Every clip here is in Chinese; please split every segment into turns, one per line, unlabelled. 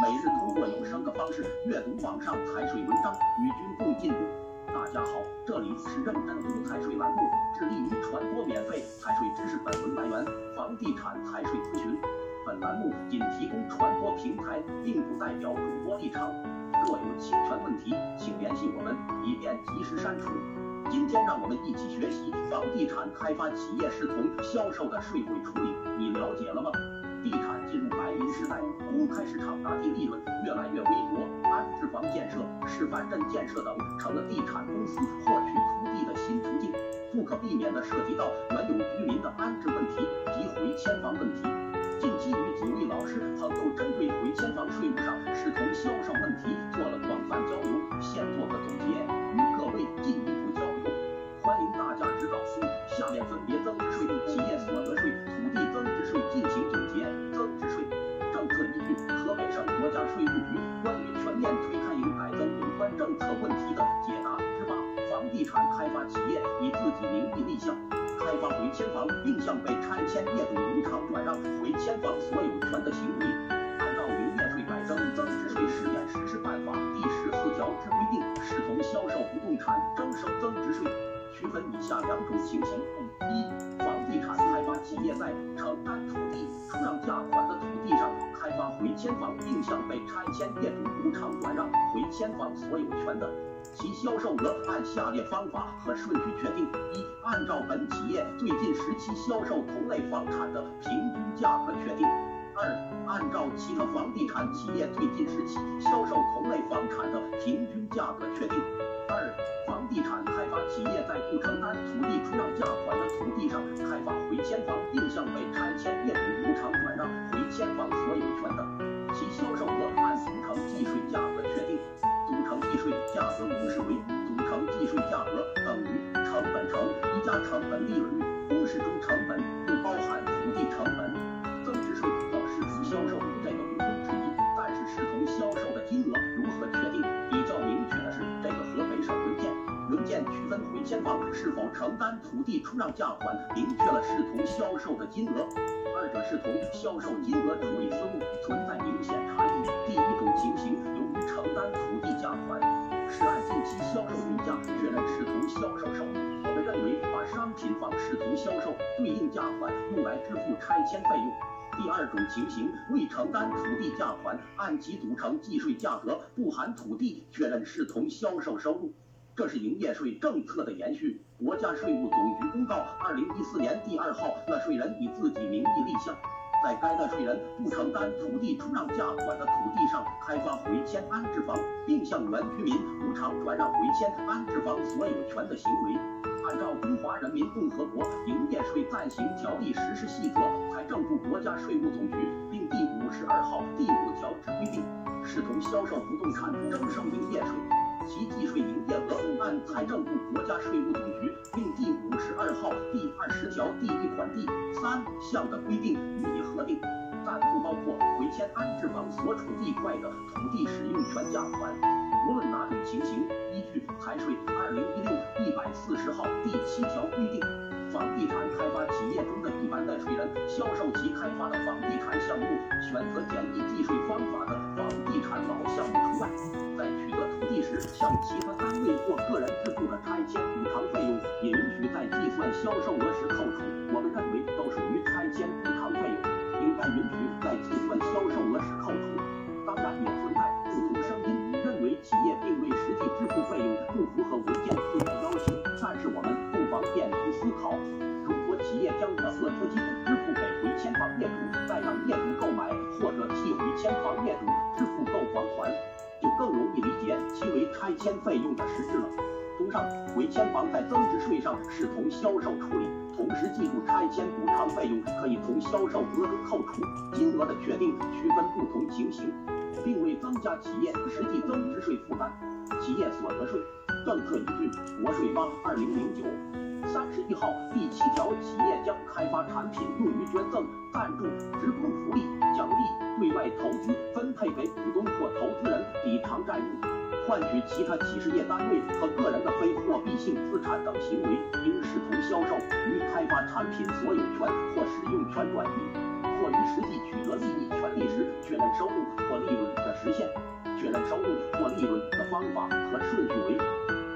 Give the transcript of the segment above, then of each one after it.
每日通过有声的方式阅读网上财税文章，与君共进步。大家好，这里是认真读财税栏目，致力于传播免费财税知识。本文来源：房地产财税咨询。本栏目仅提供传播平台，并不代表主播立场。若有侵权问题，请联系我们，以便及时删除。今天让我们一起学习房地产开发企业视同销售的税会处理，你了解了吗？地产时代，公开市场拿地利润越来越微薄，安置房建设、示范镇建设等成了地产公司获取土地的新途径，不可避免地涉及到原有居民的安置问题及回迁房问题。近期与几位老师朋友针对回迁房税务上视同销售问题做了广泛交流，现做个总结，与各位进一步交流。欢迎大家指导书，下面分别增问题的解答之八。房地产开发企业以自己名义立项开发回迁房，并向被拆迁业主无偿转让回迁房所有权的行为，按照《营业税改征增值税试验实施办法》第十四条之规定，视同销售不动产征收增值税。区分以下两种情形：一、房地产开发企业在承担土地出让价款的土地上开发回迁房，并向被拆迁业主无偿转让回迁房所有权的，其销售额按下列方法和顺序确定：一、按照本企业最近时期销售同类房产的平均价格确定；二、按照其他房地产企业最近时期销售同类房产的平均价格确定。二、房地产开发企业在不承担土地出让价款的土地上开发回迁房，并向被拆让回迁房所有权的，其销售额按组成计税价格确定。组成计税价格公式为：组成计税价格等于成本乘一加成本利润率。公式中成本不包含土地成本。增值税和视同销售这个毋庸置疑，但是视同销售的金额如何确定？比较明确的是这个河北省文件。文件区分回迁房是否承担土地出让价款，明确了视同销售的金额。视同销售金额处理思路存在明显差异。第一种情形，由于承担土地价款是按近期销售均价确认视同销售收入，我们认为把商品房视同销售，对应价款用来支付拆迁费用。第二种情形，未承担土地价款，按其组成计税价格不含土地，确认视同销售收入。这是营业税政策的延续。国家税务总局公告二零一四年第二号，纳税人以自己名义立项，在该纳税人不承担土地出让价款的土地上开发回迁安置房，并向原居民无偿转让回迁安置房所有权的行为，按照《中华人民共和国营业税暂行条例实施细则》财政部、国家税务总局并第五十二号第五条之规定，视同销售不动产征收营业税。其计税营业额按财政部、国家税务总局并第五十二号第二十条第一款第三项的规定予以核定，但不包括回迁安置房所处地块的土地使用权价款。无论哪种情形，依据财税二零一六一百四十号第七条规定，房地产开发企业中的一般纳税人销售其开发的房地产项目，选择简易计税方法的向其他单位或个人支付的拆迁补偿费用，也允许在计算销售额时扣除。我们认为都属于拆迁补偿费用，应该允许在计算销售额时扣除。当然，也存在不同声音，认为企业并未实际支付费用，不符合文件四的要求。但是我们不妨变通思考：如果企业将这额资金支付给回迁房业主，再让业主购买或者替回迁房业主支付购房款，更容易理解其为拆迁费用的实质了。综上，回迁房在增值税上视同销售处理，同时记住拆迁补偿费用可以从销售额中扣除。金额的确定区分不同情形，并未增加企业实际增值税负担。企业所得税政策依据国税八二零零九三十一号第七条，企业将开发产品用于捐赠、赞助、职工福利、奖励、对外投资、分配给股东或投资人、抵偿债务。换取其他企事业单位和个人的非货币性资产等行为，应视同销售，与开发产品所有权或使用权转移。或于实际取得利益权利时确认收入或利润的实现。确认收入或利润的方法和顺序为：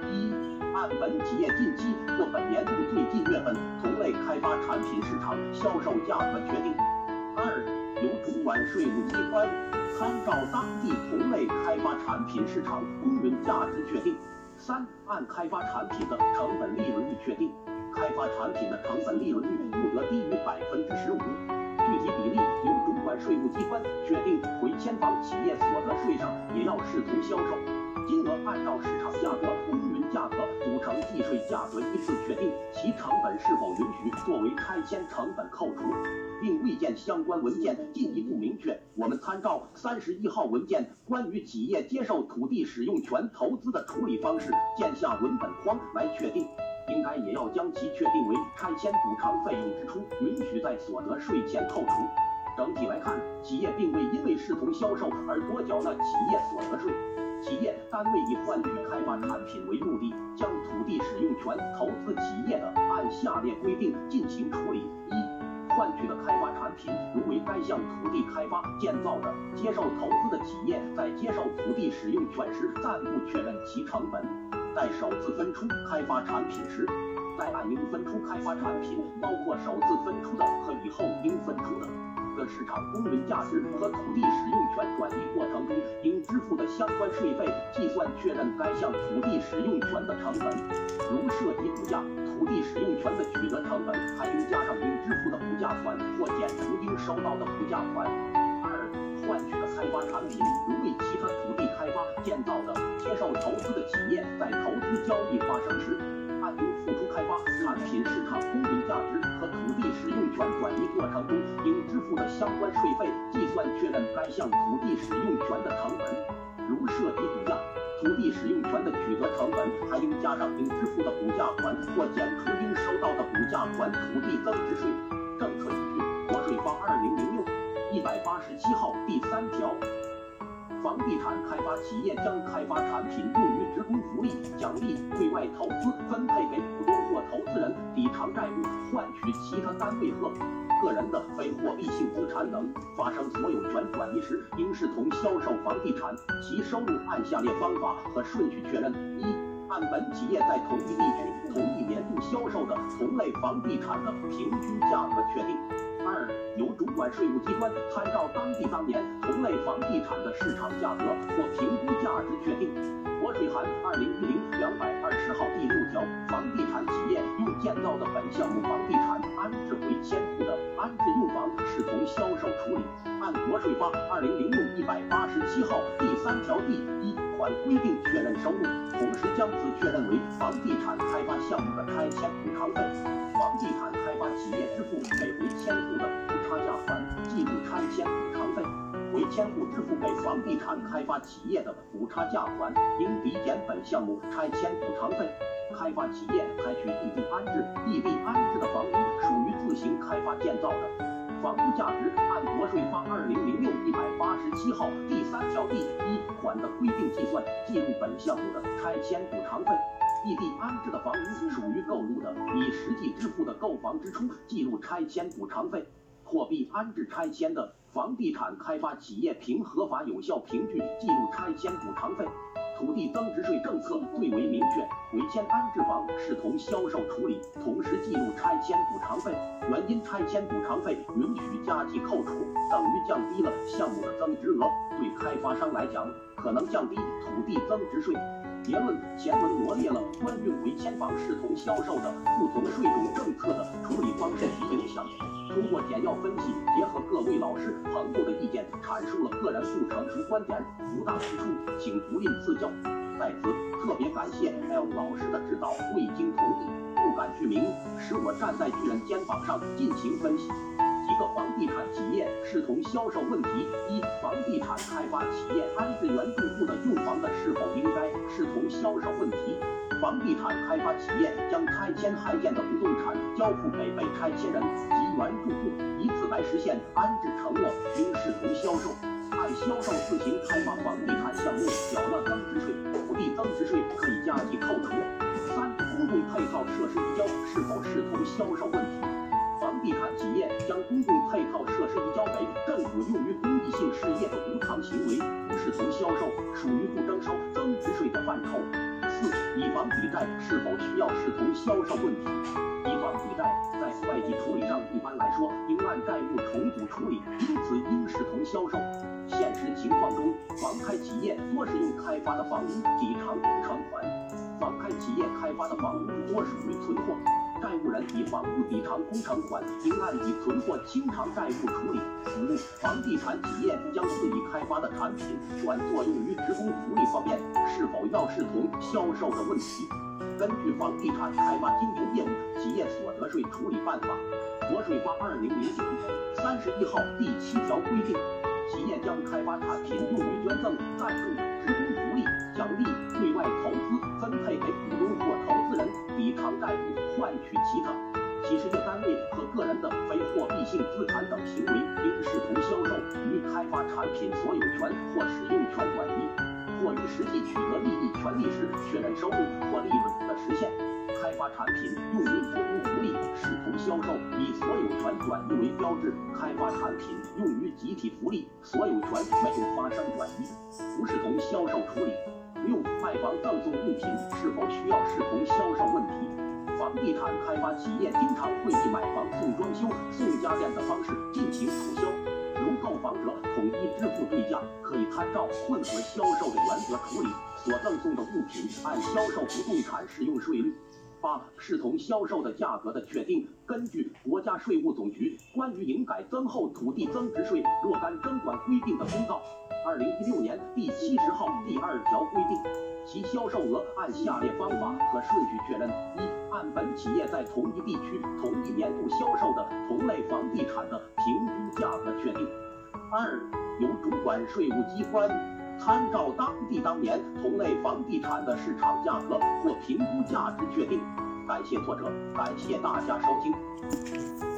一、按本企业近期或本年度最近月份同类开发产品市场销售价格决定；二、由主管税务机关参照当地同类开发产品市场公允价值确定；三、按开发产品的成本利润率确定。开发产品的成本利润率不得低于百分之十五，具体比例由主管税务机关确定。回迁房企业所得税上也要视同销售金额，按照市场价格、成计税价格依次确定，其成本是否允许作为拆迁成本扣除，并未见相关文件进一步明确。我们参照三十一号文件关于企业接受土地使用权投资的处理方式见下文本框来确定。应该也要将其确定为拆迁补偿费用支出，允许在所得税前扣除。整体来看，企业并未因为视同销售而多缴纳企业所得税。单位以换取开发产品为目的，将土地使用权投资企业的，按下列规定进行处理：一、换取的开发产品如为该项土地开发建造的，接受投资的企业在接受土地使用权时暂不确认其成本。在首次分出开发产品时，在按应分出开发产品，包括首次分出的和以后应分市场公允价值和土地使用权转移过程中应支付的相关税费，计算确认该项土地使用权的成本。如涉及补价，土地使用权的取得成本还应加上应支付的补价款或减除应收到的补价款。二、换取的开发产品如为其他土地开发建造的。接受投资的企业在投资交易发生时，按应付出开发产品市场公允价值和土地使用权转移过程中应支付的相关税费，计算确认该项土地使用权的成本。如涉及补价，土地使用权的取得成本还应加上应支付的补价款或减除应收到的补价款。土地增值税政策依据：国税发二零零六一百八十七号第三条。房地产开发企业将开发产品用于职工福利、奖励、对外投资、分配给股东或投资人、抵偿债务、换取其他单位和个人的非货币性资产等，发生所有权转移时，应视同销售房地产。其收入按下列方法和顺序确认：一、按本企业在同一地区同一年度销售的同类房地产的平均价格确定。二、由主管税务机关参照当地当年同类房地产的市场价格或评估价值确定。国税函二零一零两百二十号第六条，房地产企业用建造的本项目房地产安置回迁户的安置用房视同销售处理。按国税发二零零六一百八十七号第三条第一款规定确认收入，同时将此确认为房地产开发项目的拆迁补偿费。房地产开发企业支付给回迁户的补差价款，计入拆迁补偿费。回迁户支付给房地产开发企业的补差价款，应抵减本项目拆迁补偿费。开发企业采取异地安置，异地安置的房屋属于自行开发建造的。房屋价值按国税发二零零六一百八十七号第三条第一款的规定计算，计入本项目的拆迁补偿费。异地安置的房屋属于购入的，以实际支付的购房支出，计入拆迁补偿费。货币安置拆迁的房地产开发企业凭合法有效凭据计入拆迁补偿费。土地增值税政策最为明确，回迁安置房视同销售处理，同时计入拆迁补偿费。原因拆迁补偿费允许加计扣除，等于降低了项目的增值额，对开发商来讲，可能降低土地增值税。结论：前文罗列了关于回迁房视同销售的不同税种政策的处理方式及影响。通过简要分析，结合各位老师朋友的意见，阐述了个人不成熟观点，不大之处，请不吝赐教。在此特别感谢 L 老师的指导，未经同意不敢具名，使我站在巨人肩膀上进行分析。一个房地产企业视同销售问题：一、房地产开发企业安置原住户的用房的是否应该视同销售问题？房地产开发企业将拆迁还建的不动产交付给被拆迁人及原住户，以此来实现安置承诺，应视同销售。按销售自行开发房地产项目缴纳增值税，土地增值税可以加计扣除。三、公共配套设施移交是否视同销售问题？同销售，属于不征收增值税的范畴。四、以房抵债是否需要视同销售问题？以房抵债在会计处理上一般来说应按债务重组处理，因此应视同销售。现实情况中，房开企业多是用开发的房屋抵偿工程款，房开企业开发的房屋多属于存货。债务人以房屋抵偿工程款，应按已存货清偿债务处理。五、房地产企业将自己开发的产品转作用于职工福利方面，是否要视同销售的问题？根据《房地产开发经营业务企业所得税处理办法》（国税发二零零九）三十一号第七条规定，企业将开发产品用于捐赠、赞助、职工福利、奖励、对外投资、分配给股东以、偿债务。换取其他企事业单位和个人的非货币性资产等行为，应视同销售；与开发产品所有权或使用权转移，或于实际取得利益权利时确认收入或利润的实现。开发产品用于职工福利，视同销售；以所有权转移为标志。开发产品用于集体福利，所有权没有发生转移，不视同销售处理。六、卖房赠送物品是否需要视同销售问题？房地产开发企业经常会以买房送装修、送家电的方式进行促销，如购房者统一支付对价，可以参照混合销售的原则处理，所赠送的物品按销售不动产使用税率。八、视同销售的价格的确定，根据国家税务总局关于营改增后土地增值税若干征管规定的公告（二零一六年第七十号）第二条规定，其销售额按下列方法和顺序确认：一、按本企业在同一地区同一年度销售的同类房地产的平均价格确定；二，由主管税务机关参照当地当年同类房地产的市场价格或评估价值确定。感谢作者，感谢大家收听。